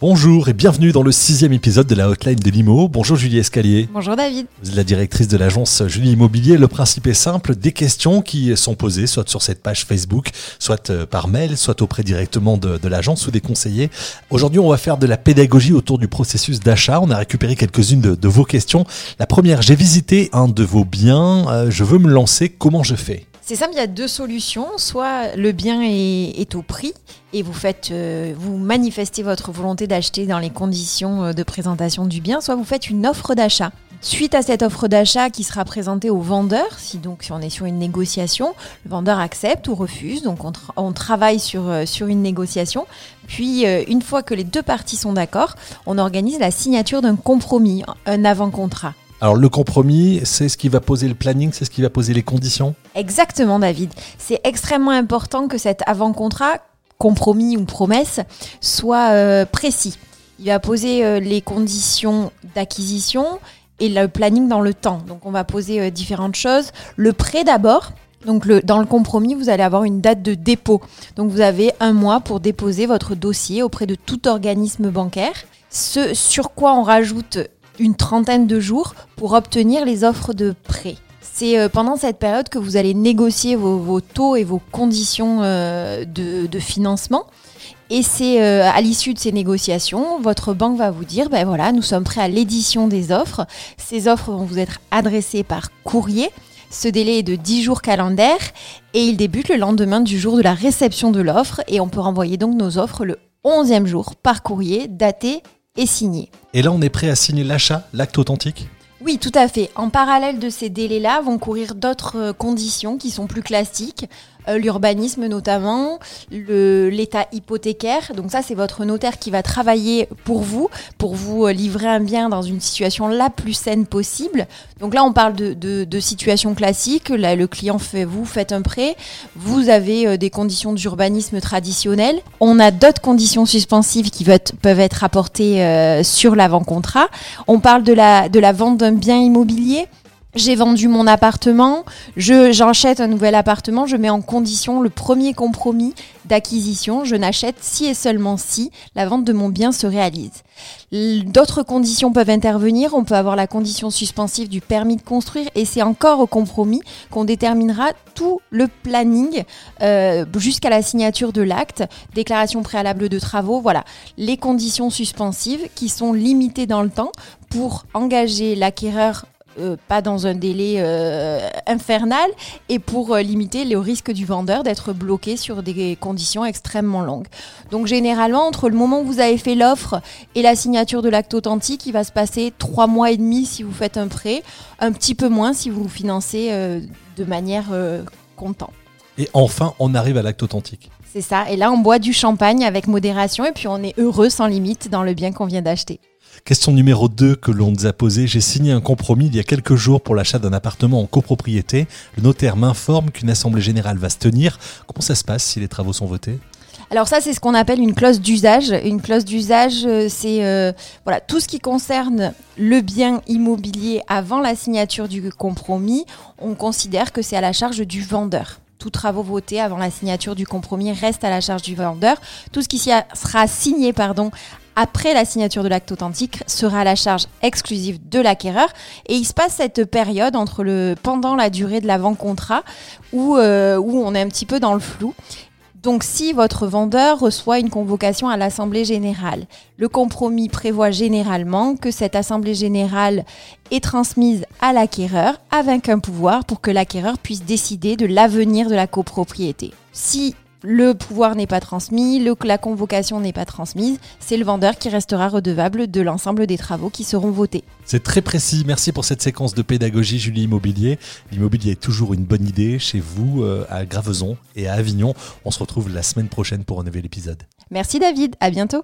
Bonjour et bienvenue dans le sixième épisode de la hotline de l'IMO. Bonjour Julie Escalier. Bonjour David. Vous êtes la directrice de l'agence Julie Immobilier. Le principe est simple, des questions qui sont posées soit sur cette page Facebook, soit euh, par mail, soit auprès directement de, de l'agence ou des conseillers. Aujourd'hui, on va faire de la pédagogie autour du processus d'achat. On a récupéré quelques-unes de, de vos questions. La première, j'ai visité un de vos biens, Euh, je veux me lancer, comment je fais? C'est simple, il y a deux solutions. Soit le bien est, au prix et vous faites, euh, vous manifestez votre volonté d'acheter dans les conditions euh, de présentation du bien, soit vous faites une offre d'achat. Suite à cette offre d'achat qui sera présentée au vendeur, si donc si on est sur une négociation, le vendeur accepte ou refuse. Donc on, tra- on travaille sur, euh, sur une négociation. Puis une fois que les deux parties sont d'accord, on organise la signature d'un compromis, un avant-contrat. Alors le compromis, c'est ce qui va poser le planning, c'est ce qui va poser les conditions Exactement, David. C'est extrêmement important que cet avant-contrat, compromis ou promesse, soit euh, précis. Il va poser euh, les conditions d'acquisition et le planning dans le temps. Donc, on va poser euh, différentes choses. Le prêt d'abord. Donc, dans le compromis, vous allez avoir une date de dépôt. Donc, vous avez un mois pour déposer votre dossier auprès de tout organisme bancaire. Ce sur quoi on rajoute une trentaine de jours pour obtenir les offres de prêt. C'est euh, pendant cette période que vous allez négocier vos, taux et vos conditions euh, de, de financement. Et c'est euh, à l'issue de ces négociations, votre banque va vous dire, ben voilà, nous sommes prêts à l'édition des offres. Ces offres vont vous être adressées par courrier. Ce délai est de 10 jours calendaires et il débute le lendemain du jour de la réception de l'offre et on peut renvoyer donc nos offres le 11e jour par courrier daté et signé. Et là, on est prêt à signer l'achat, l'acte authentique? Oui, tout à fait. En parallèle de ces délais-là vont courir d'autres euh, conditions qui sont plus classiques. Euh, L'urbanisme notamment, l'état hypothécaire. Donc ça, c'est votre notaire qui va travailler pour vous, pour vous euh, livrer un bien dans une situation la plus saine possible. Donc là, on parle de, de, de situation classique. Là, le client fait, vous faites un prêt, vous avez euh, des conditions d'urbanisme traditionnelles. On a d'autres conditions suspensives qui peuvent être apportées sur l'avant-contrat. On parle de la, de la vente d'un bien immobilier. J'ai vendu mon appartement, je j'enchète un nouvel appartement, je mets en condition le premier compromis d'acquisition, je n'achète si et seulement si la vente de mon bien se réalise. D'autres conditions peuvent intervenir, on peut avoir la condition suspensive du permis de construire et c'est encore au compromis qu'on déterminera tout le planning euh, jusqu'à la signature de l'acte, déclaration préalable de travaux, voilà, les conditions suspensives qui sont limitées dans le temps pour engager l'acquéreur euh, pas dans un délai euh, infernal et pour euh, limiter le risque du vendeur d'être bloqué sur des conditions extrêmement longues. Donc généralement, entre le moment où vous avez fait l'offre et la signature de l'acte authentique, il va se passer trois mois et demi si vous faites un prêt, un petit peu moins si vous financez de manière comptant. Et enfin, on arrive à l'acte authentique. C'est ça. Et là, on boit du champagne avec modération et puis on est heureux sans limite dans le bien qu'on vient d'acheter. Question numéro 2 que l'on nous a posée. J'ai signé un compromis il y a quelques jours pour l'achat d'un appartement en copropriété. Le notaire m'informe qu'une assemblée générale va se tenir. Comment ça se passe si les travaux sont votés? Alors ça, c'est ce qu'on appelle une clause d'usage. Une clause d'usage, euh, c'est euh, voilà tout ce qui concerne le bien immobilier avant la signature du compromis. On considère que c'est à la charge du vendeur. Tous travaux votés avant la signature du compromis restent à la charge du vendeur. Tout ce qui sera signé, pardon, après la signature de l'acte authentique sera à la charge exclusive de l'acquéreur. Et il se passe cette période entre le pendant la durée de l'avant-contrat où, euh, où on est un petit peu dans le flou. Donc si votre vendeur reçoit une convocation à l'Assemblée générale, le compromis prévoit généralement que cette Assemblée générale est transmise à l'acquéreur avec un pouvoir pour que l'acquéreur puisse décider de l'avenir de la copropriété. Si le pouvoir n'est pas transmis, le- la convocation n'est pas transmise, c'est le vendeur qui restera redevable de l'ensemble des travaux qui seront votés. C'est très précis. Merci pour cette séquence de pédagogie, Julie Immobilier. L'immobilier est toujours une bonne idée chez vous, euh, à Graveson et à Avignon. On se retrouve la semaine prochaine pour un nouvel épisode. Merci David, à bientôt